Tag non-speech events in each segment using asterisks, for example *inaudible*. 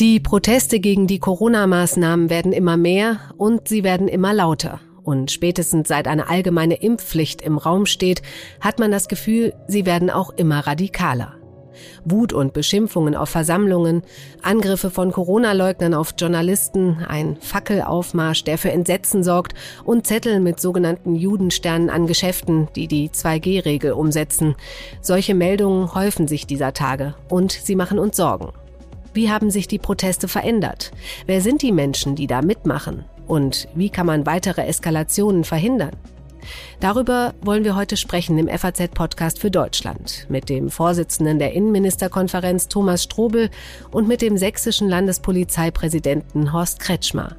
Die Proteste gegen die Corona-Maßnahmen werden immer mehr und sie werden immer lauter. Und spätestens seit eine allgemeine Impfpflicht im Raum steht, hat man das Gefühl, sie werden auch immer radikaler. Wut und Beschimpfungen auf Versammlungen, Angriffe von Corona-Leugnern auf Journalisten, ein Fackelaufmarsch, der für Entsetzen sorgt und Zettel mit sogenannten Judensternen an Geschäften, die die 2G-Regel umsetzen. Solche Meldungen häufen sich dieser Tage und sie machen uns Sorgen. Wie haben sich die Proteste verändert? Wer sind die Menschen, die da mitmachen? Und wie kann man weitere Eskalationen verhindern? Darüber wollen wir heute sprechen im FAZ-Podcast für Deutschland mit dem Vorsitzenden der Innenministerkonferenz Thomas Strobel und mit dem sächsischen Landespolizeipräsidenten Horst Kretschmer.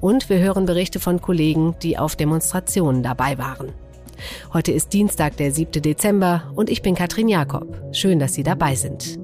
Und wir hören Berichte von Kollegen, die auf Demonstrationen dabei waren. Heute ist Dienstag, der 7. Dezember und ich bin Katrin Jakob. Schön, dass Sie dabei sind.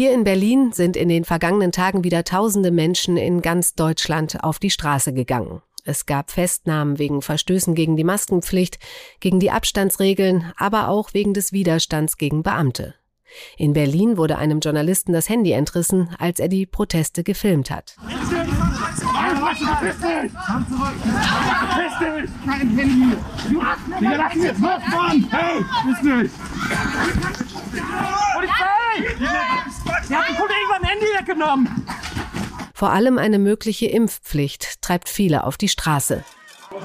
hier in Berlin sind in den vergangenen Tagen wieder tausende Menschen in ganz Deutschland auf die Straße gegangen. Es gab Festnahmen wegen Verstößen gegen die Maskenpflicht, gegen die Abstandsregeln, aber auch wegen des Widerstands gegen Beamte. In Berlin wurde einem Journalisten das Handy entrissen, als er die Proteste gefilmt hat. Kein Handy! Wir lassen jetzt los, Mann! Hey! Sie hat den Kollegen beim Handy weggenommen! Vor allem eine mögliche Impfpflicht treibt viele auf die Straße.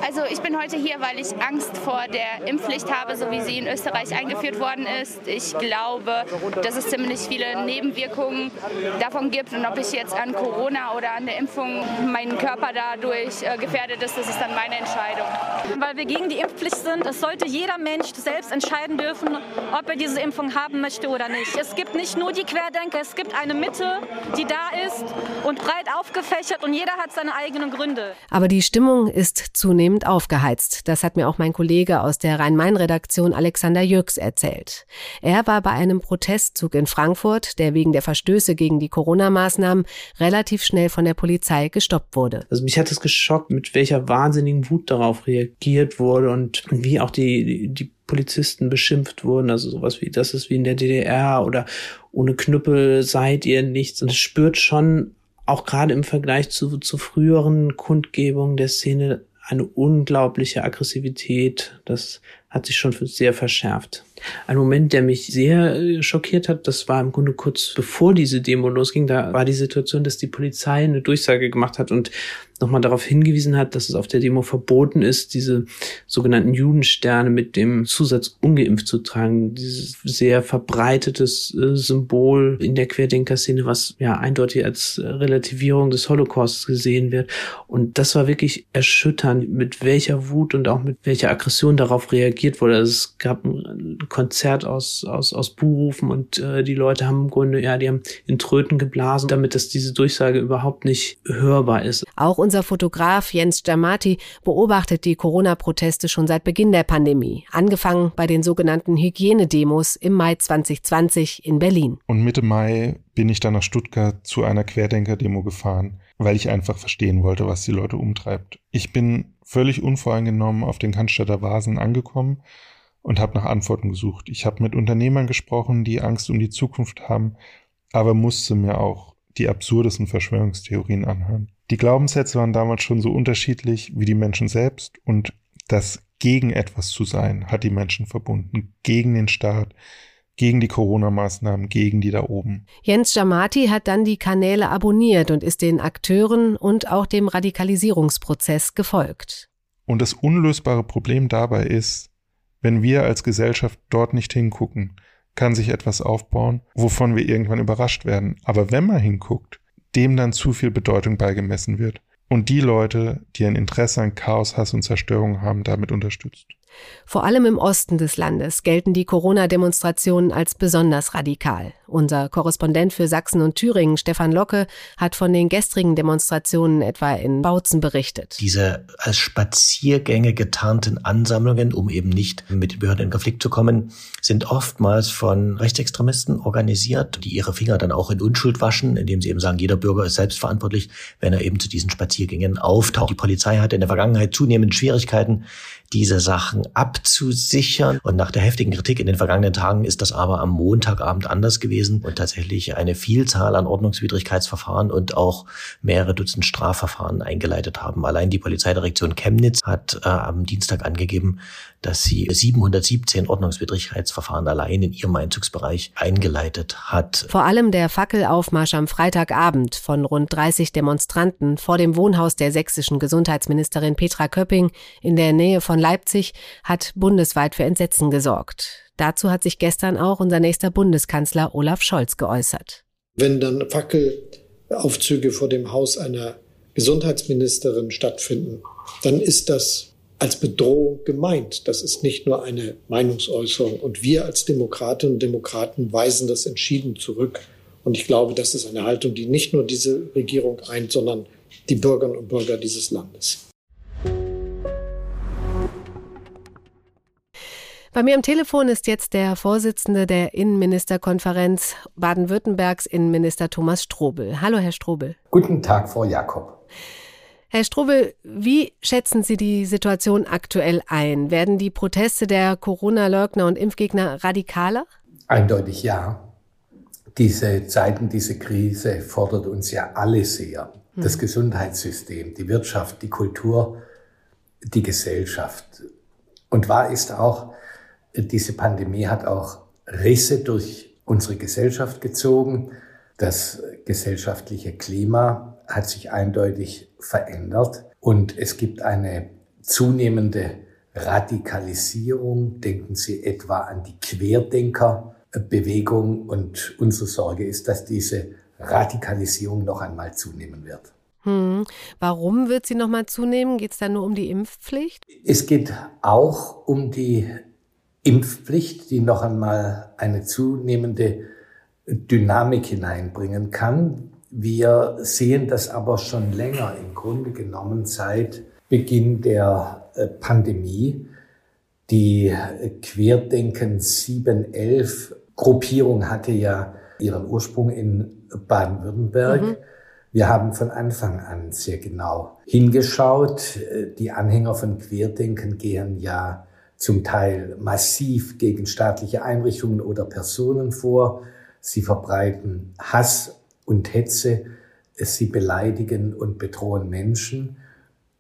Also ich bin heute hier, weil ich Angst vor der Impfpflicht habe, so wie sie in Österreich eingeführt worden ist. Ich glaube, dass es ziemlich viele Nebenwirkungen davon gibt und ob ich jetzt an Corona oder an der Impfung meinen Körper dadurch äh, gefährdet ist, das ist dann meine Entscheidung. Weil wir gegen die Impfpflicht sind, es sollte jeder Mensch selbst entscheiden dürfen, ob er diese Impfung haben möchte oder nicht. Es gibt nicht nur die Querdenker, es gibt eine Mitte, die da ist und breit aufgefächert und jeder hat seine eigenen Gründe. Aber die Stimmung ist zunehmend zunehmend aufgeheizt. Das hat mir auch mein Kollege aus der Rhein-Main-Redaktion Alexander Jürgs erzählt. Er war bei einem Protestzug in Frankfurt, der wegen der Verstöße gegen die Corona-Maßnahmen relativ schnell von der Polizei gestoppt wurde. Also mich hat es geschockt, mit welcher wahnsinnigen Wut darauf reagiert wurde und wie auch die, die Polizisten beschimpft wurden, also sowas wie, das ist wie in der DDR oder ohne Knüppel seid ihr nichts. Und es spürt schon auch gerade im Vergleich zu, zu früheren Kundgebungen der Szene eine unglaubliche Aggressivität. Das hat sich schon sehr verschärft. Ein Moment, der mich sehr äh, schockiert hat, das war im Grunde kurz bevor diese Demo losging. Da war die Situation, dass die Polizei eine Durchsage gemacht hat und nochmal darauf hingewiesen hat, dass es auf der Demo verboten ist, diese sogenannten Judensterne mit dem Zusatz ungeimpft zu tragen. Dieses sehr verbreitetes äh, Symbol in der Querdenker-Szene, was ja eindeutig als Relativierung des Holocausts gesehen wird. Und das war wirklich erschütternd, mit welcher Wut und auch mit welcher Aggression darauf reagiert wurde. Also es gab ein Konzert aus, aus, aus Buhrufen und äh, die Leute haben im Grunde, ja, die haben in Tröten geblasen, damit dass diese Durchsage überhaupt nicht hörbar ist. Auch unser Fotograf Jens Giamatti beobachtet die Corona-Proteste schon seit Beginn der Pandemie, angefangen bei den sogenannten Hygienedemos im Mai 2020 in Berlin. Und Mitte Mai bin ich dann nach Stuttgart zu einer Querdenker-Demo gefahren, weil ich einfach verstehen wollte, was die Leute umtreibt. Ich bin völlig unvoreingenommen auf den Cannstatter Vasen angekommen und habe nach Antworten gesucht. Ich habe mit Unternehmern gesprochen, die Angst um die Zukunft haben, aber musste mir auch die absurdesten Verschwörungstheorien anhören. Die Glaubenssätze waren damals schon so unterschiedlich wie die Menschen selbst und das gegen etwas zu sein hat die Menschen verbunden, gegen den Staat, gegen die Corona-Maßnahmen, gegen die da oben. Jens Jamati hat dann die Kanäle abonniert und ist den Akteuren und auch dem Radikalisierungsprozess gefolgt. Und das unlösbare Problem dabei ist, wenn wir als Gesellschaft dort nicht hingucken, kann sich etwas aufbauen, wovon wir irgendwann überrascht werden. Aber wenn man hinguckt, dem dann zu viel Bedeutung beigemessen wird und die Leute, die ein Interesse an Chaos, Hass und Zerstörung haben, damit unterstützt. Vor allem im Osten des Landes gelten die Corona-Demonstrationen als besonders radikal. Unser Korrespondent für Sachsen und Thüringen, Stefan Locke, hat von den gestrigen Demonstrationen etwa in Bautzen berichtet. Diese als Spaziergänge getarnten Ansammlungen, um eben nicht mit den Behörden in Konflikt zu kommen, sind oftmals von Rechtsextremisten organisiert, die ihre Finger dann auch in Unschuld waschen, indem sie eben sagen, jeder Bürger ist selbstverantwortlich, wenn er eben zu diesen Spaziergängen auftaucht. Die Polizei hatte in der Vergangenheit zunehmend Schwierigkeiten, diese Sachen abzusichern. Und nach der heftigen Kritik in den vergangenen Tagen ist das aber am Montagabend anders gewesen und tatsächlich eine Vielzahl an Ordnungswidrigkeitsverfahren und auch mehrere Dutzend Strafverfahren eingeleitet haben. Allein die Polizeidirektion Chemnitz hat äh, am Dienstag angegeben, dass sie 717 Ordnungswidrigkeitsverfahren allein in ihrem Einzugsbereich eingeleitet hat. Vor allem der Fackelaufmarsch am Freitagabend von rund 30 Demonstranten vor dem Wohnhaus der sächsischen Gesundheitsministerin Petra Köpping in der Nähe von Leipzig hat bundesweit für Entsetzen gesorgt. Dazu hat sich gestern auch unser nächster Bundeskanzler Olaf Scholz geäußert. Wenn dann Fackelaufzüge vor dem Haus einer Gesundheitsministerin stattfinden, dann ist das als Bedrohung gemeint. Das ist nicht nur eine Meinungsäußerung. Und wir als Demokratinnen und Demokraten weisen das entschieden zurück. Und ich glaube, das ist eine Haltung, die nicht nur diese Regierung eint, sondern die Bürgerinnen und Bürger dieses Landes. Bei mir am Telefon ist jetzt der Vorsitzende der Innenministerkonferenz Baden-Württembergs, Innenminister Thomas Strobel. Hallo, Herr Strobel. Guten Tag, Frau Jakob. Herr Strobel, wie schätzen Sie die Situation aktuell ein? Werden die Proteste der Corona-Leugner und Impfgegner radikaler? Eindeutig ja. Diese Zeiten, diese Krise fordert uns ja alle sehr. Das hm. Gesundheitssystem, die Wirtschaft, die Kultur, die Gesellschaft. Und wahr ist auch, diese Pandemie hat auch Risse durch unsere Gesellschaft gezogen. Das gesellschaftliche Klima hat sich eindeutig verändert und es gibt eine zunehmende Radikalisierung. Denken Sie etwa an die Querdenkerbewegung und unsere Sorge ist, dass diese Radikalisierung noch einmal zunehmen wird. Hm. Warum wird sie noch mal zunehmen? Geht es da nur um die Impfpflicht? Es geht auch um die Impfpflicht, die noch einmal eine zunehmende Dynamik hineinbringen kann. Wir sehen das aber schon länger, im Grunde genommen seit Beginn der äh, Pandemie. Die Querdenken 711 Gruppierung hatte ja ihren Ursprung in Baden-Württemberg. Mhm. Wir haben von Anfang an sehr genau hingeschaut. Die Anhänger von Querdenken gehen ja zum Teil massiv gegen staatliche Einrichtungen oder Personen vor. Sie verbreiten Hass und Hetze, sie beleidigen und bedrohen Menschen.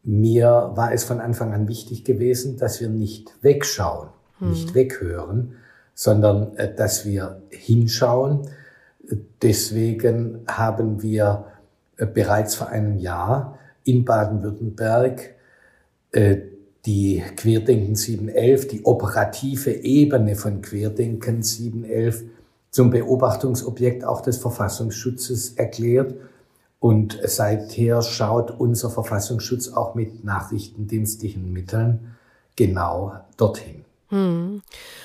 Mir war es von Anfang an wichtig gewesen, dass wir nicht wegschauen, hm. nicht weghören, sondern äh, dass wir hinschauen. Deswegen haben wir äh, bereits vor einem Jahr in Baden-Württemberg äh, die Querdenken 711, die operative Ebene von Querdenken 711 zum Beobachtungsobjekt auch des Verfassungsschutzes erklärt. Und seither schaut unser Verfassungsschutz auch mit nachrichtendienstlichen Mitteln genau dorthin. Hm.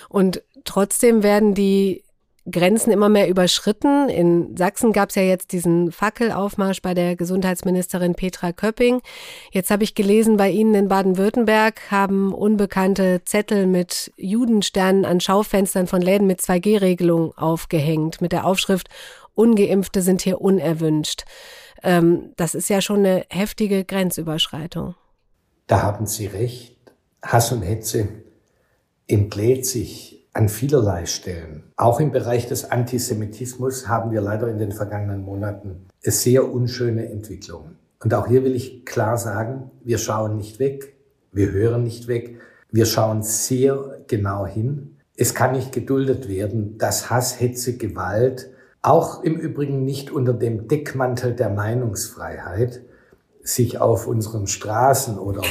Und trotzdem werden die Grenzen immer mehr überschritten. In Sachsen gab es ja jetzt diesen Fackelaufmarsch bei der Gesundheitsministerin Petra Köpping. Jetzt habe ich gelesen, bei Ihnen in Baden-Württemberg haben unbekannte Zettel mit Judensternen an Schaufenstern von Läden mit 2G-Regelung aufgehängt, mit der Aufschrift Ungeimpfte sind hier unerwünscht. Ähm, das ist ja schon eine heftige Grenzüberschreitung. Da haben Sie recht. Hass und Hetze entlädt sich an vielerlei Stellen. Auch im Bereich des Antisemitismus haben wir leider in den vergangenen Monaten sehr unschöne Entwicklungen. Und auch hier will ich klar sagen, wir schauen nicht weg, wir hören nicht weg, wir schauen sehr genau hin. Es kann nicht geduldet werden, dass Hass, Hetze, Gewalt, auch im Übrigen nicht unter dem Deckmantel der Meinungsfreiheit, sich auf unseren Straßen oder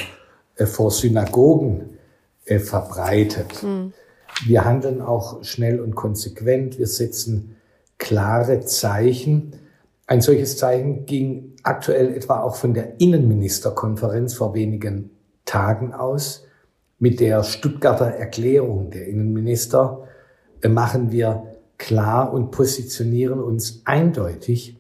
äh, vor Synagogen äh, verbreitet. Mhm. Wir handeln auch schnell und konsequent. Wir setzen klare Zeichen. Ein solches Zeichen ging aktuell etwa auch von der Innenministerkonferenz vor wenigen Tagen aus. Mit der Stuttgarter Erklärung der Innenminister äh, machen wir klar und positionieren uns eindeutig.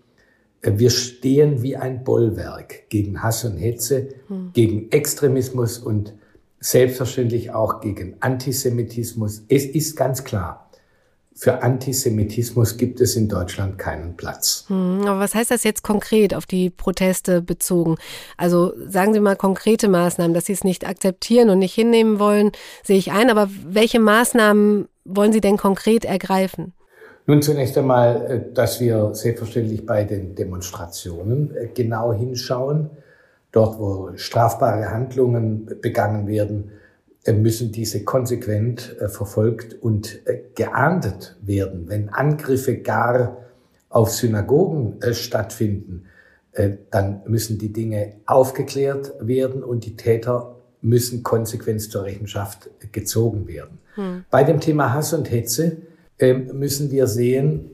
Äh, wir stehen wie ein Bollwerk gegen Hass und Hetze, hm. gegen Extremismus und selbstverständlich auch gegen Antisemitismus. Es ist ganz klar, für Antisemitismus gibt es in Deutschland keinen Platz. Hm, aber was heißt das jetzt konkret auf die Proteste bezogen? Also sagen Sie mal konkrete Maßnahmen, dass Sie es nicht akzeptieren und nicht hinnehmen wollen, sehe ich ein. Aber welche Maßnahmen wollen Sie denn konkret ergreifen? Nun zunächst einmal, äh, dass wir selbstverständlich bei den Demonstrationen äh, genau hinschauen. Dort, wo strafbare Handlungen begangen werden, äh, müssen diese konsequent verfolgt und geahndet werden. Wenn Angriffe gar auf Synagogen stattfinden, dann müssen die Dinge aufgeklärt werden und die Täter müssen konsequent zur Rechenschaft gezogen werden. Hm. Bei dem Thema Hass und Hetze ähm, müssen wir sehen,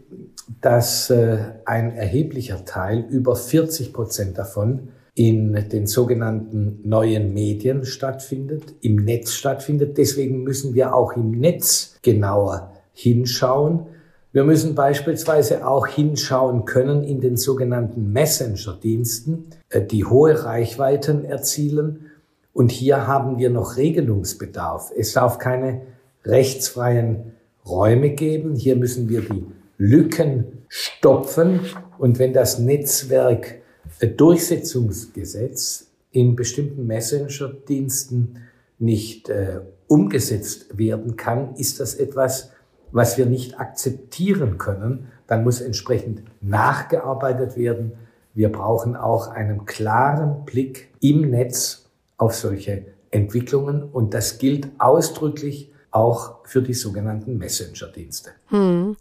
dass äh, ein erheblicher Teil, über 40 Prozent davon, in den sogenannten neuen Medien stattfindet, im Netz stattfindet. Deswegen müssen wir auch im Netz genauer hinschauen. Wir müssen beispielsweise auch hinschauen können in den sogenannten Messenger-Diensten, äh, die hohe Reichweiten erzielen. Und hier haben wir noch Regelungsbedarf. Es darf keine rechtsfreien Räume geben. Hier müssen wir die Lücken stopfen. Und wenn das Netzwerk Durchsetzungsgesetz in bestimmten Messenger-Diensten nicht äh, umgesetzt werden kann, ist das etwas, was wir nicht akzeptieren können. Dann muss entsprechend nachgearbeitet werden. Wir brauchen auch einen klaren Blick im Netz auf solche Entwicklungen. Und das gilt ausdrücklich auch für die sogenannten Messenger-Dienste. Hm.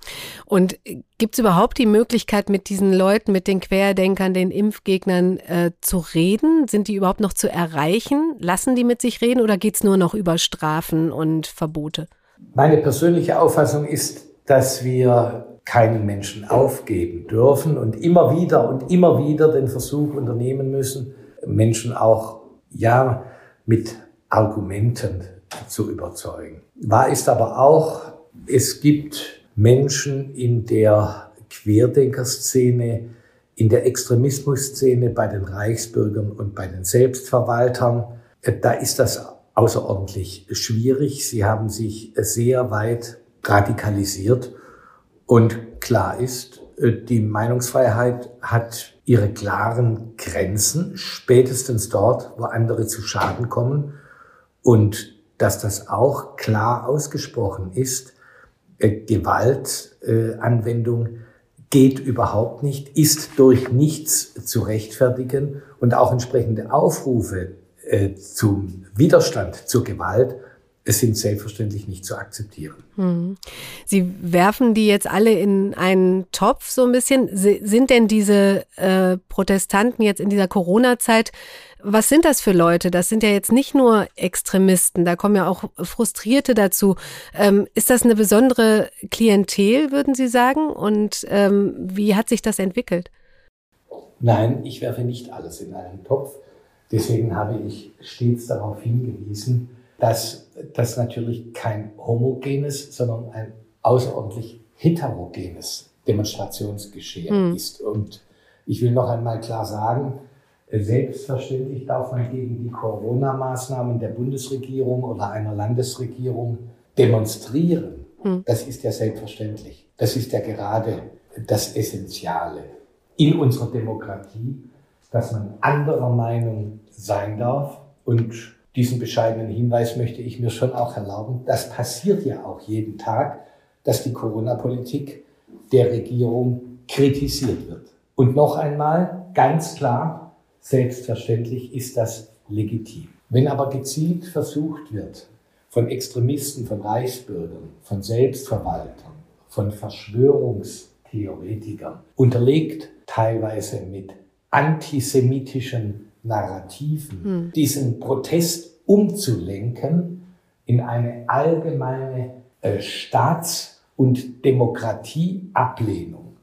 Und gibt es überhaupt die Möglichkeit, mit diesen Leuten, mit den Querdenkern, den Impfgegnern äh, zu reden? Sind die überhaupt noch zu erreichen? Lassen die mit sich reden oder geht es nur noch über Strafen und Verbote? Meine persönliche Auffassung ist, dass wir keinen Menschen aufgeben dürfen und immer wieder und immer wieder den Versuch unternehmen müssen, Menschen auch ja mit Argumenten zu überzeugen. Wahr ist aber auch, es gibt Menschen in der Querdenkerszene, in der Extremismusszene, bei den Reichsbürgern und bei den Selbstverwaltern. Da ist das außerordentlich schwierig. Sie haben sich sehr weit radikalisiert. Und klar ist, die Meinungsfreiheit hat ihre klaren Grenzen, spätestens dort, wo andere zu Schaden kommen. Und dass das auch klar ausgesprochen ist. Äh, Gewaltanwendung äh, geht überhaupt nicht, ist durch nichts zu rechtfertigen und auch entsprechende Aufrufe äh, zum Widerstand zur Gewalt es sind selbstverständlich nicht zu akzeptieren. Hm. Sie werfen die jetzt alle in einen Topf so ein bisschen. Sind denn diese äh, Protestanten jetzt in dieser Corona-Zeit was sind das für Leute? Das sind ja jetzt nicht nur Extremisten, da kommen ja auch Frustrierte dazu. Ähm, ist das eine besondere Klientel, würden Sie sagen? Und ähm, wie hat sich das entwickelt? Nein, ich werfe nicht alles in einen Topf. Deswegen habe ich stets darauf hingewiesen, dass das natürlich kein homogenes, sondern ein außerordentlich heterogenes Demonstrationsgeschehen hm. ist. Und ich will noch einmal klar sagen, Selbstverständlich darf man gegen die Corona-Maßnahmen der Bundesregierung oder einer Landesregierung demonstrieren. Hm. Das ist ja selbstverständlich. Das ist ja gerade das Essentiale in unserer Demokratie, dass man anderer Meinung sein darf. Und diesen bescheidenen Hinweis möchte ich mir schon auch erlauben. Das passiert ja auch jeden Tag, dass die Corona-Politik der Regierung kritisiert wird. Und noch einmal ganz klar, Selbstverständlich ist das legitim. Wenn aber gezielt versucht wird, von Extremisten, von Reichsbürgern, von Selbstverwaltern, von Verschwörungstheoretikern, unterlegt teilweise mit antisemitischen Narrativen, hm. diesen Protest umzulenken in eine allgemeine äh, Staats- und Demokratieablehnung.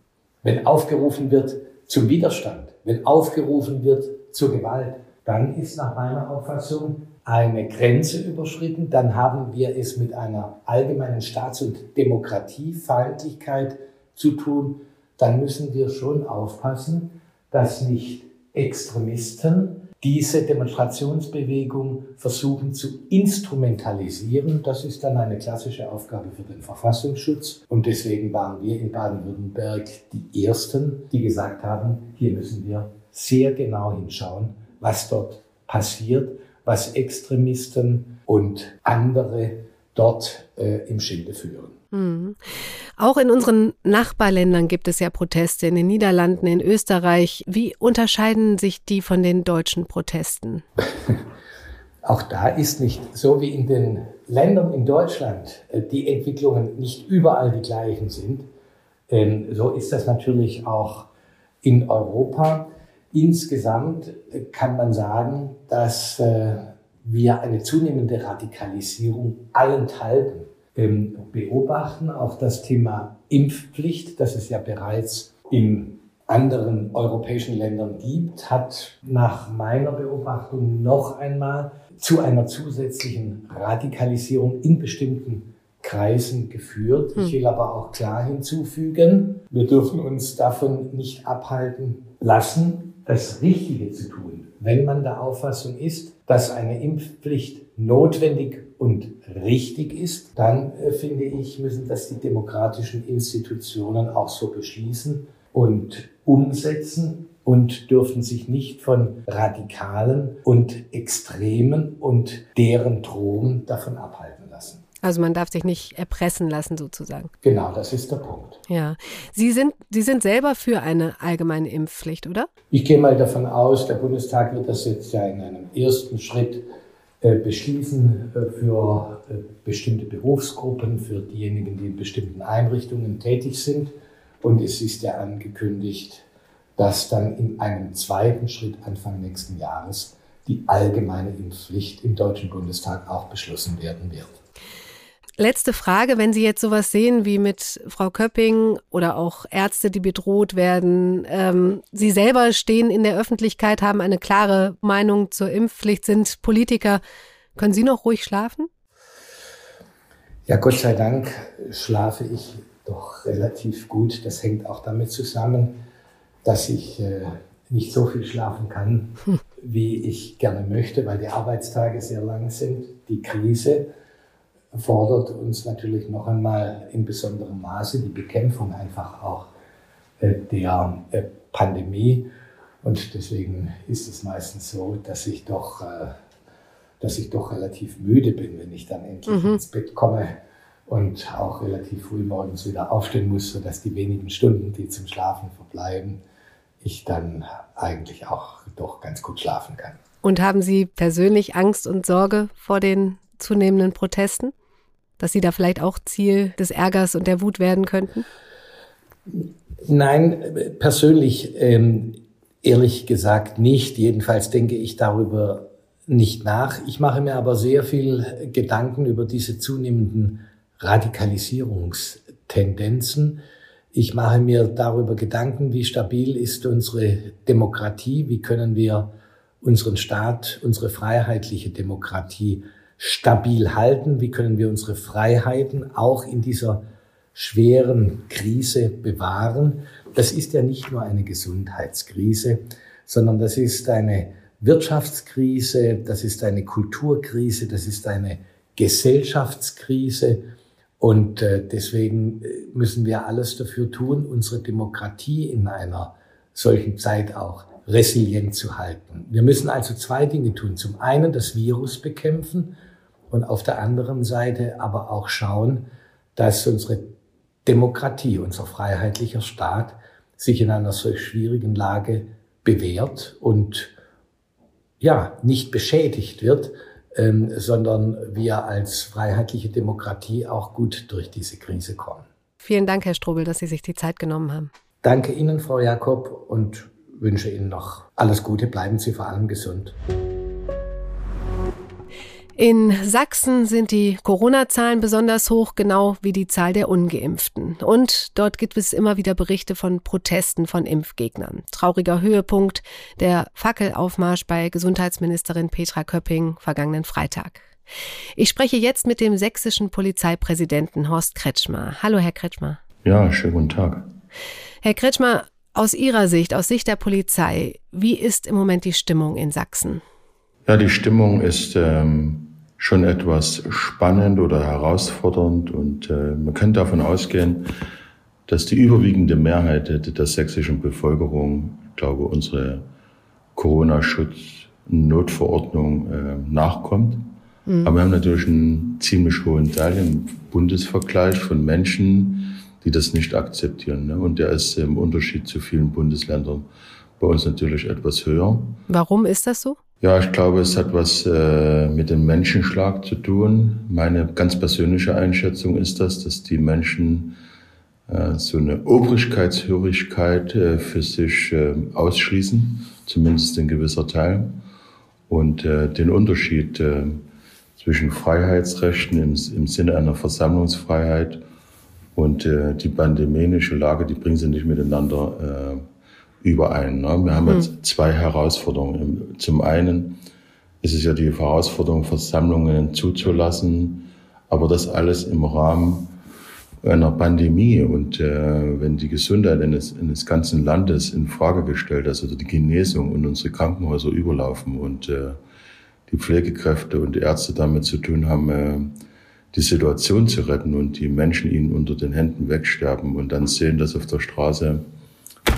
Wenn aufgerufen wird zum Widerstand, wenn aufgerufen wird zur Gewalt, dann ist nach meiner Auffassung eine Grenze überschritten, dann haben wir es mit einer allgemeinen Staats- und Demokratiefeindlichkeit zu tun, dann müssen wir schon aufpassen, dass nicht Extremisten diese Demonstrationsbewegung versuchen zu instrumentalisieren. Das ist dann eine klassische Aufgabe für den Verfassungsschutz. Und deswegen waren wir in Baden-Württemberg die Ersten, die gesagt haben, hier müssen wir sehr genau hinschauen, was dort passiert, was Extremisten und andere dort äh, im Schilde führen. Mhm. Auch in unseren Nachbarländern gibt es ja Proteste, in den Niederlanden, in Österreich. Wie unterscheiden sich die von den deutschen Protesten? *laughs* Auch da ist nicht so wie in den Ländern in Deutschland äh, die Entwicklungen nicht überall die gleichen sind. Ähm, so ist das natürlich auch in Europa. Insgesamt äh, kann man sagen, dass äh, wir eine zunehmende Radikalisierung allenthalben beobachten. Auch das Thema Impfpflicht, das es ja bereits in anderen europäischen Ländern gibt, hat nach meiner Beobachtung noch einmal zu einer zusätzlichen Radikalisierung in bestimmten Kreisen geführt. Ich hm. will aber auch klar hinzufügen, wir dürfen uns davon nicht abhalten lassen, das Richtige zu tun, wenn man der Auffassung ist, dass eine Impfpflicht notwendig und richtig ist, dann äh, finde ich, müssen das die demokratischen Institutionen auch so beschließen und umsetzen und dürfen sich nicht von Radikalen und Extremen und deren Drohungen davon abhalten lassen. Also man darf sich nicht erpressen lassen sozusagen. Genau, das ist der Punkt. Ja. Sie sind, Sie sind selber für eine allgemeine Impfpflicht, oder? Ich gehe mal davon aus, der Bundestag wird das jetzt ja in einem ersten Schritt äh, beschließen äh, für äh, bestimmte Berufsgruppen, für diejenigen, die in bestimmten Einrichtungen tätig sind. Und es ist ja angekündigt, dass dann in einem zweiten Schritt Anfang nächsten Jahres die allgemeine Impfpflicht im Deutschen Bundestag auch beschlossen werden wird. Letzte Frage, wenn Sie jetzt sowas sehen wie mit Frau Köpping oder auch Ärzte, die bedroht werden. Ähm, Sie selber stehen in der Öffentlichkeit, haben eine klare Meinung zur Impfpflicht, sind Politiker. Können Sie noch ruhig schlafen? Ja, Gott sei Dank schlafe ich doch relativ gut. Das hängt auch damit zusammen, dass ich äh, nicht so viel schlafen kann, hm. wie ich gerne möchte, weil die Arbeitstage sehr lang sind. Die Krise fordert uns natürlich noch einmal in besonderem Maße die Bekämpfung einfach auch äh, der äh, Pandemie. Und deswegen ist es meistens so, dass ich doch, äh, dass ich doch relativ müde bin, wenn ich dann endlich mhm. ins Bett komme und auch relativ früh morgens wieder aufstehen muss, sodass die wenigen Stunden, die zum Schlafen verbleiben, ich dann eigentlich auch doch ganz gut schlafen kann. Und haben Sie persönlich Angst und Sorge vor den zunehmenden Protesten? Dass Sie da vielleicht auch Ziel des Ärgers und der Wut werden könnten? Nein, persönlich ähm, ehrlich gesagt nicht. Jedenfalls denke ich darüber nicht nach. Ich mache mir aber sehr viel Gedanken über diese zunehmenden Radikalisierungstendenzen. Ich mache mir darüber Gedanken, wie stabil ist unsere Demokratie, wie können wir unseren Staat, unsere freiheitliche Demokratie stabil halten? Wie können wir unsere Freiheiten auch in dieser schweren Krise bewahren? Das ist ja nicht nur eine Gesundheitskrise, sondern das ist eine Wirtschaftskrise, das ist eine Kulturkrise, das ist eine Gesellschaftskrise. Und äh, deswegen äh, müssen wir alles dafür tun, unsere Demokratie in einer solchen Zeit auch resilient zu halten. Wir müssen also zwei Dinge tun. Zum einen das Virus bekämpfen und auf der anderen Seite aber auch schauen, dass unsere Demokratie, unser freiheitlicher Staat sich in einer solch schwierigen Lage bewährt und ja, nicht beschädigt wird, ähm, sondern wir als freiheitliche Demokratie auch gut durch diese Krise kommen. Vielen Dank, Herr Strobel, dass Sie sich die Zeit genommen haben. Danke Ihnen, Frau Jakob, und wünsche Ihnen noch alles Gute. Bleiben Sie vor allem gesund. In Sachsen sind die Corona-Zahlen besonders hoch, genau wie die Zahl der ungeimpften. Und dort gibt es immer wieder Berichte von Protesten von Impfgegnern. Trauriger Höhepunkt der Fackelaufmarsch bei Gesundheitsministerin Petra Köpping vergangenen Freitag. Ich spreche jetzt mit dem sächsischen Polizeipräsidenten Horst Kretschmer. Hallo, Herr Kretschmer. Ja, schönen guten Tag. Herr Kretschmer, aus Ihrer Sicht, aus Sicht der Polizei, wie ist im Moment die Stimmung in Sachsen? Ja, die Stimmung ist ähm, schon etwas spannend oder herausfordernd und äh, man kann davon ausgehen, dass die überwiegende Mehrheit der sächsischen Bevölkerung, ich glaube, unsere Corona-Schutz-Notverordnung äh, nachkommt. Mhm. Aber wir haben natürlich einen ziemlich hohen Teil im Bundesvergleich von Menschen, die das nicht akzeptieren. Ne? Und der ist im Unterschied zu vielen Bundesländern bei uns natürlich etwas höher. Warum ist das so? Ja, ich glaube, es hat was äh, mit dem Menschenschlag zu tun. Meine ganz persönliche Einschätzung ist das, dass die Menschen äh, so eine Obrigkeitshörigkeit äh, für sich äh, ausschließen, zumindest in gewisser Teil. Und äh, den Unterschied äh, zwischen Freiheitsrechten im, im Sinne einer Versammlungsfreiheit und die pandemische Lage, die bringen sie nicht miteinander überein. Ne? Wir haben mhm. jetzt zwei Herausforderungen. Zum einen ist es ja die Herausforderung, Versammlungen zuzulassen, aber das alles im Rahmen einer Pandemie und äh, wenn die Gesundheit eines, eines ganzen Landes in Frage gestellt ist, also die Genesung und unsere Krankenhäuser überlaufen und äh, die Pflegekräfte und die Ärzte damit zu tun haben, äh, die Situation zu retten und die Menschen ihnen unter den Händen wegsterben und dann sehen, dass auf der Straße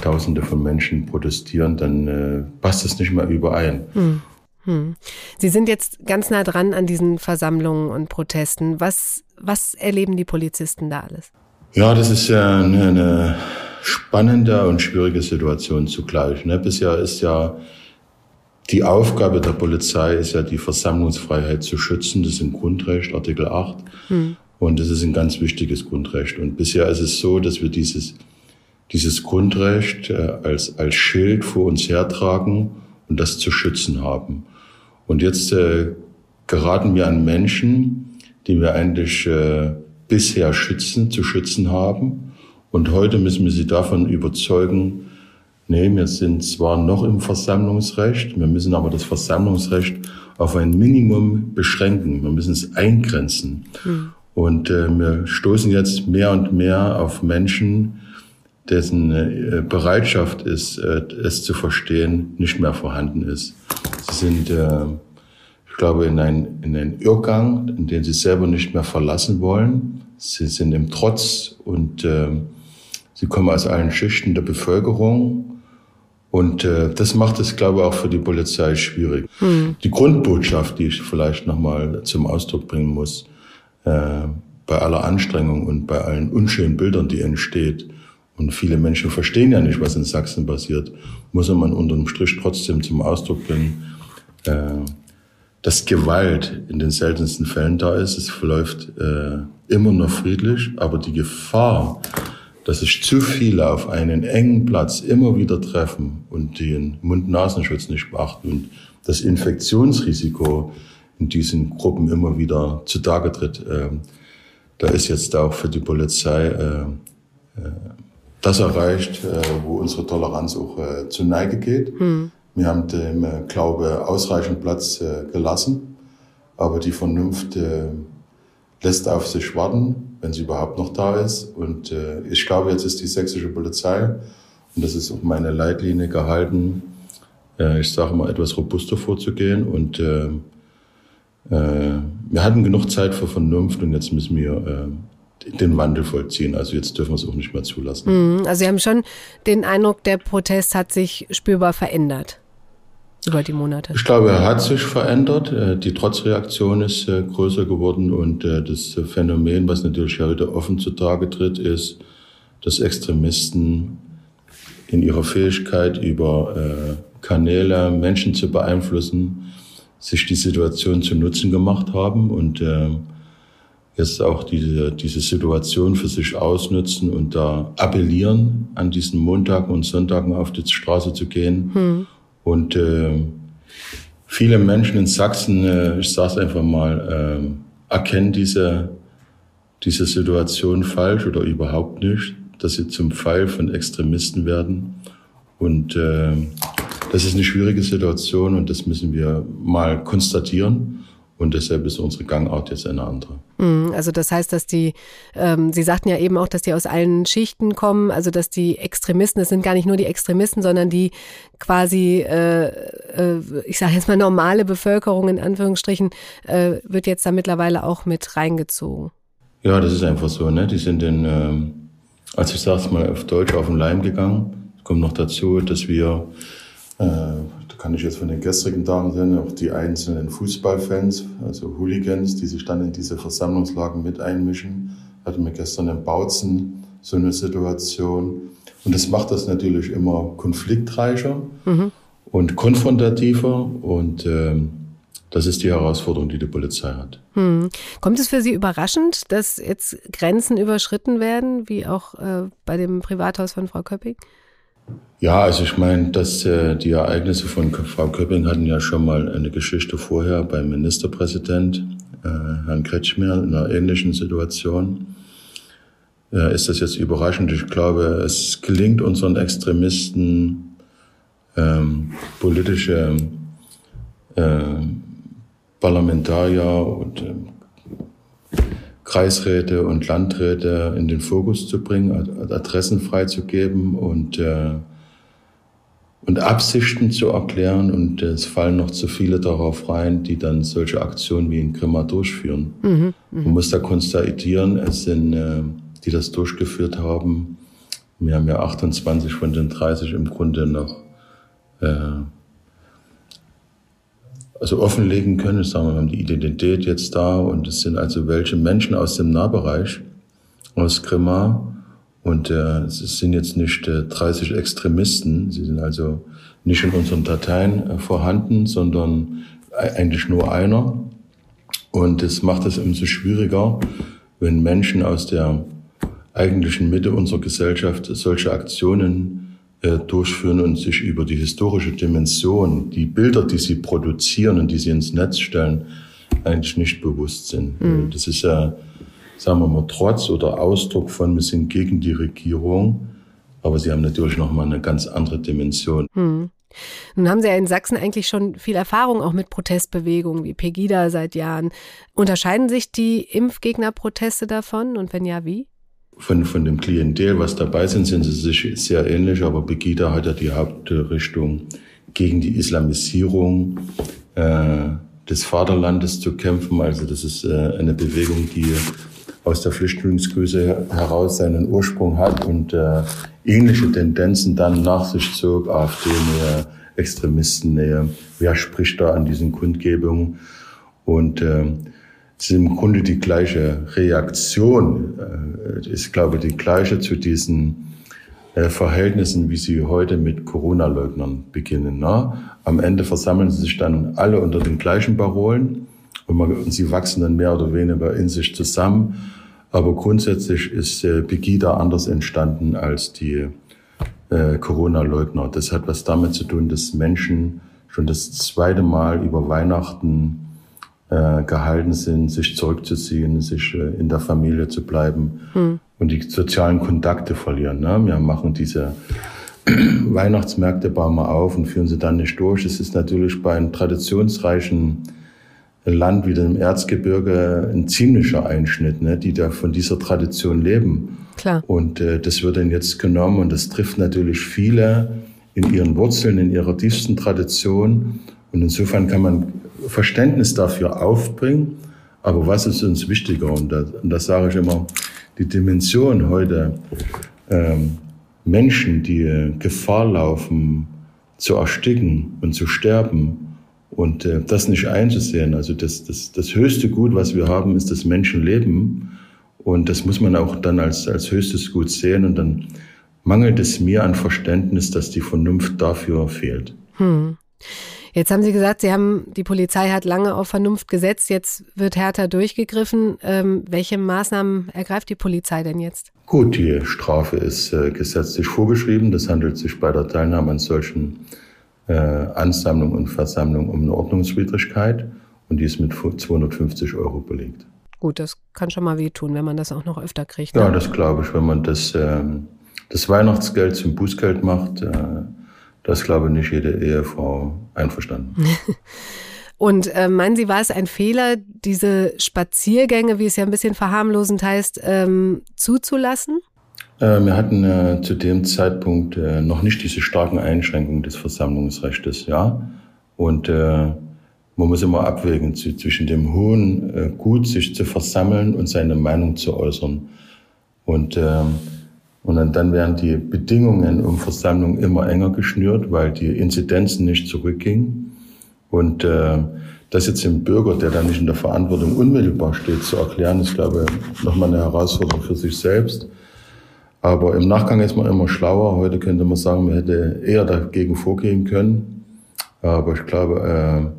Tausende von Menschen protestieren, dann äh, passt das nicht mehr überein. Hm. Hm. Sie sind jetzt ganz nah dran an diesen Versammlungen und Protesten. Was, was erleben die Polizisten da alles? Ja, das ist ja eine, eine spannende und schwierige Situation zugleich. Ne? Bisher ist ja die Aufgabe der Polizei ist ja die Versammlungsfreiheit zu schützen. Das ist ein Grundrecht, Artikel 8. Hm. Und das ist ein ganz wichtiges Grundrecht. Und bisher ist es so, dass wir dieses dieses Grundrecht äh, als, als Schild vor uns hertragen und das zu schützen haben. Und jetzt äh, geraten wir an Menschen, die wir eigentlich äh, bisher schützen, zu schützen haben. Und heute müssen wir sie davon überzeugen, nee, wir sind zwar noch im Versammlungsrecht, wir müssen aber das Versammlungsrecht auf ein Minimum beschränken. Wir müssen es eingrenzen. Mhm. Und äh, wir stoßen jetzt mehr und mehr auf Menschen, dessen äh, Bereitschaft ist, äh, es zu verstehen, nicht mehr vorhanden ist. Sie sind, äh, ich glaube, in einen, in einen Irrgang, in den sie selber nicht mehr verlassen wollen. Sie sind im Trotz und sie kommen aus allen Schichten der Bevölkerung. Und äh, das macht es, glaube ich, auch für die Polizei schwierig. Hm. Die Grundbotschaft, die ich vielleicht nochmal zum Ausdruck bringen muss, äh, bei aller Anstrengung und bei allen unschönen Bildern, die entsteht, und viele Menschen verstehen ja nicht, was in Sachsen passiert, muss man unterm Strich trotzdem zum Ausdruck bringen, äh, dass Gewalt in den seltensten Fällen da ist. Es verläuft äh, immer noch friedlich, aber die Gefahr, dass sich zu viele auf einen engen Platz immer wieder treffen und den Mund-Nasenschutz nicht beachten und das Infektionsrisiko in diesen Gruppen immer wieder zutage tritt, äh, da ist jetzt auch für die Polizei äh, äh, das erreicht, äh, wo unsere Toleranz auch äh, zu Neige geht. Hm. Wir haben dem äh, Glaube ausreichend Platz gelassen, aber die Vernunft lässt auf sich warten, wenn sie überhaupt noch da ist. Und ich glaube, jetzt ist die sächsische Polizei, und das ist auch meine Leitlinie gehalten, ich sage mal, etwas robuster vorzugehen. Und wir hatten genug Zeit für Vernunft und jetzt müssen wir den Wandel vollziehen. Also jetzt dürfen wir es auch nicht mehr zulassen. Mhm. Also Sie haben schon den Eindruck, der Protest hat sich spürbar verändert über die Monate. Ich glaube, er hat sich verändert. Äh, die Trotzreaktion ist äh, größer geworden und äh, das Phänomen, was natürlich heute offen zutage tritt, ist, dass Extremisten in ihrer Fähigkeit über Kanäle Menschen zu beeinflussen, sich die Situation zu Nutzen gemacht haben und jetzt auch diese, diese Situation für sich ausnutzen und da appellieren, an diesen Montagen und Sonntagen auf die Straße zu gehen. Hm. Und äh, viele Menschen in Sachsen, äh, ich sage es einfach mal, äh, erkennen diese, diese Situation falsch oder überhaupt nicht, dass sie zum Pfeil von Extremisten werden. Und äh, das ist eine schwierige Situation und das müssen wir mal konstatieren. Und deshalb ist unsere Gangart jetzt eine andere. Mhm, also das heißt, dass die, ähm, Sie sagten ja eben auch, dass die aus allen Schichten kommen, also dass die Extremisten, es sind gar nicht nur die Extremisten, sondern die quasi, äh, äh, ich sage jetzt mal normale Bevölkerung in Anführungsstrichen, äh, wird jetzt da mittlerweile auch mit reingezogen. Ja, das ist einfach so. Ne? Die sind in, ähm, also ich sage es mal auf Deutsch, auf den Leim gegangen. Es kommt noch dazu, dass wir äh, kann ich jetzt von den gestrigen Tagen sehen, auch die einzelnen Fußballfans, also Hooligans, die sich dann in diese Versammlungslagen mit einmischen. Hatten wir gestern in Bautzen so eine Situation. Und das macht das natürlich immer konfliktreicher mhm. und konfrontativer. Und ähm, das ist die Herausforderung, die die Polizei hat. Hm. Kommt es für Sie überraschend, dass jetzt Grenzen überschritten werden, wie auch äh, bei dem Privathaus von Frau Köpping? Ja, also ich meine, dass äh, die Ereignisse von Frau Köpping hatten ja schon mal eine Geschichte vorher beim Ministerpräsident äh, Herrn Kretschmer in einer ähnlichen Situation. Äh, ist das jetzt überraschend? Ich glaube, es gelingt unseren Extremisten ähm, politische äh, Parlamentarier und äh, Kreisräte und Landräte in den Fokus zu bringen, Adressen freizugeben und, äh, und Absichten zu erklären. Und es fallen noch zu viele darauf rein, die dann solche Aktionen wie in Grimma durchführen. Mhm, mh. Man muss da konstatieren, es sind, äh, die das durchgeführt haben, wir haben ja 28 von den 30 im Grunde noch äh, also offenlegen können. Sagen wir, wir haben die Identität jetzt da und es sind also welche Menschen aus dem Nahbereich, aus Grimma. Und äh, es sind jetzt nicht äh, 30 Extremisten, sie sind also nicht in unseren Dateien äh, vorhanden, sondern eigentlich nur einer. Und es macht es umso schwieriger, wenn Menschen aus der eigentlichen Mitte unserer Gesellschaft solche Aktionen äh, durchführen und sich über die historische Dimension, die Bilder, die sie produzieren und die sie ins Netz stellen, eigentlich nicht bewusst sind. Mhm. Das ist ja, sagen wir mal, Trotz oder Ausdruck von, wir sind gegen die Regierung, aber sie haben natürlich nochmal eine ganz andere Dimension. Mhm. Nun haben Sie ja in Sachsen eigentlich schon viel Erfahrung auch mit Protestbewegungen wie Pegida seit Jahren. Unterscheiden sich die Impfgegnerproteste davon und wenn ja, wie? Von, von dem Klientel, was dabei sind, sind sie sich sehr ähnlich, aber Begida hat ja die Hauptrichtung gegen die Islamisierung äh, des Vaterlandes zu kämpfen. Also das ist äh, eine Bewegung, die aus der Flüchtlingskrise heraus seinen Ursprung hat und äh, ähnliche Tendenzen dann nach sich zog, AfD-Nähe, Extremisten-Nähe. Wer spricht da an diesen Kundgebungen? Und äh, ist im Grunde die gleiche Reaktion, äh, ist, glaube ich, die gleiche zu diesen äh, Verhältnissen, wie sie heute mit Corona-Leugnern beginnen. Ne? Am Ende versammeln sie sich dann alle unter den gleichen Parolen und, man, und sie wachsen dann mehr oder weniger in sich zusammen. Aber grundsätzlich ist äh, Pegida anders entstanden als die äh, Corona-Leugner. Das hat was damit zu tun, dass Menschen schon das zweite Mal über Weihnachten äh, gehalten sind, sich zurückzuziehen, sich äh, in der Familie zu bleiben hm. und die sozialen Kontakte verlieren. Ne? Wir machen diese *clears throat* Weihnachtsmärkte, bauen wir auf und führen sie dann nicht durch. Es ist natürlich bei einem traditionsreichen Land wie dem Erzgebirge ein ziemlicher Einschnitt, ne, die da von dieser Tradition leben. Klar. Und äh, das wird dann jetzt genommen und das trifft natürlich viele in ihren Wurzeln, in ihrer tiefsten Tradition. Und insofern kann man Verständnis dafür aufbringen. Aber was ist uns wichtiger? Und das, und das sage ich immer, die Dimension heute, ähm, Menschen, die äh, Gefahr laufen, zu ersticken und zu sterben und äh, das nicht einzusehen. Also das, das, das höchste Gut, was wir haben, ist das Menschenleben. Und das muss man auch dann als, als höchstes Gut sehen. Und dann mangelt es mir an Verständnis, dass die Vernunft dafür fehlt. Hm. Jetzt haben Sie gesagt, Sie haben, die Polizei hat lange auf Vernunft gesetzt, jetzt wird härter durchgegriffen. Ähm, welche Maßnahmen ergreift die Polizei denn jetzt? Gut, die Strafe ist äh, gesetzlich vorgeschrieben. Das handelt sich bei der Teilnahme an solchen äh, Ansammlung und Versammlung um eine Ordnungswidrigkeit und die ist mit 250 Euro belegt. Gut, das kann schon mal wehtun, wenn man das auch noch öfter kriegt. Ne? Ja, das glaube ich, wenn man das, ähm, das Weihnachtsgeld zum Bußgeld macht, äh, das glaube ich nicht jede Ehefrau einverstanden. *laughs* Und äh, meinen Sie, war es ein Fehler, diese Spaziergänge, wie es ja ein bisschen verharmlosend heißt, ähm, zuzulassen? Äh, wir hatten äh, zu dem Zeitpunkt äh, noch nicht diese starken Einschränkungen des Versammlungsrechts, ja. Und äh, man muss immer abwägen zwischen dem hohen äh, Gut, sich zu versammeln und seine Meinung zu äußern. Und, ähm, und dann, werden die Bedingungen um Versammlung immer enger geschnürt, weil die Inzidenzen nicht zurückgingen. Und äh, das jetzt dem Bürger, der da nicht in der Verantwortung unmittelbar steht, zu erklären, ist, glaube ich, nochmal eine Herausforderung für sich selbst. Aber im Nachgang ist man immer schlauer. Heute könnte man sagen, man hätte eher dagegen vorgehen können. Aber ich glaube,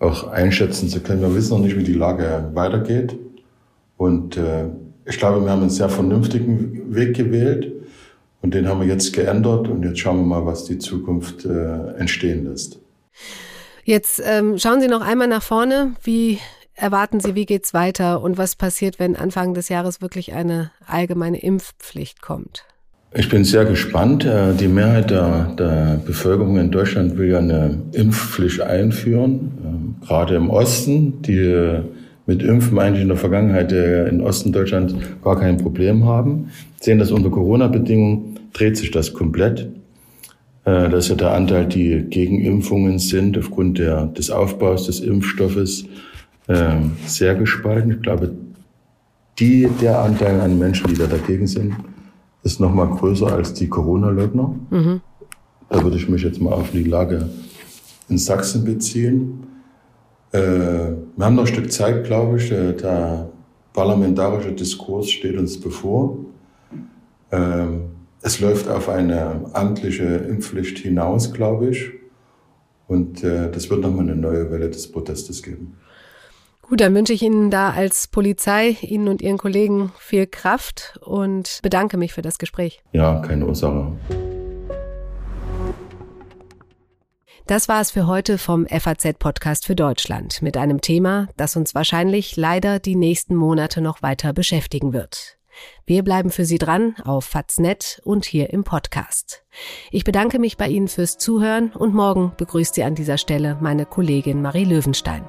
äh, auch einschätzen zu können, wir wissen noch nicht, wie die Lage weitergeht. Und äh, ich glaube, wir haben einen sehr vernünftigen Weg gewählt. Und den haben wir jetzt geändert. Und jetzt schauen wir mal, was die Zukunft äh, entstehen lässt. Jetzt ähm, schauen Sie noch einmal nach vorne. Wie erwarten Sie, wie geht's weiter und was passiert, wenn Anfang des Jahres wirklich eine allgemeine Impfpflicht kommt? Ich bin sehr gespannt. Äh, die Mehrheit der, der Bevölkerung in Deutschland will ja eine Impfpflicht einführen, ähm, gerade im Osten, die äh, mit Impfen eigentlich in der Vergangenheit äh, in Osten Deutschlands gar kein Problem haben. Sehen das unter Corona-Bedingungen, dreht sich das komplett. Äh, das ist ja der Anteil, die gegen Impfungen sind, aufgrund der, des Aufbaus des Impfstoffes äh, sehr gespalten. Ich glaube, die, der Anteil an Menschen, die da dagegen sind, ist noch mal größer als die Corona-Leugner. Mhm. Da würde ich mich jetzt mal auf die Lage in Sachsen beziehen. Äh, wir haben noch ein Stück Zeit, glaube ich. Der, der parlamentarische Diskurs steht uns bevor. Ähm, es läuft auf eine amtliche Impfpflicht hinaus, glaube ich. Und äh, das wird nochmal eine neue Welle des Protestes geben. Gut, dann wünsche ich Ihnen da als Polizei, Ihnen und Ihren Kollegen viel Kraft und bedanke mich für das Gespräch. Ja, keine Ursache. Das war es für heute vom FAZ-Podcast für Deutschland mit einem Thema, das uns wahrscheinlich leider die nächsten Monate noch weiter beschäftigen wird. Wir bleiben für Sie dran auf Faznet und hier im Podcast. Ich bedanke mich bei Ihnen fürs Zuhören und morgen begrüßt Sie an dieser Stelle meine Kollegin Marie Löwenstein.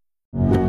you.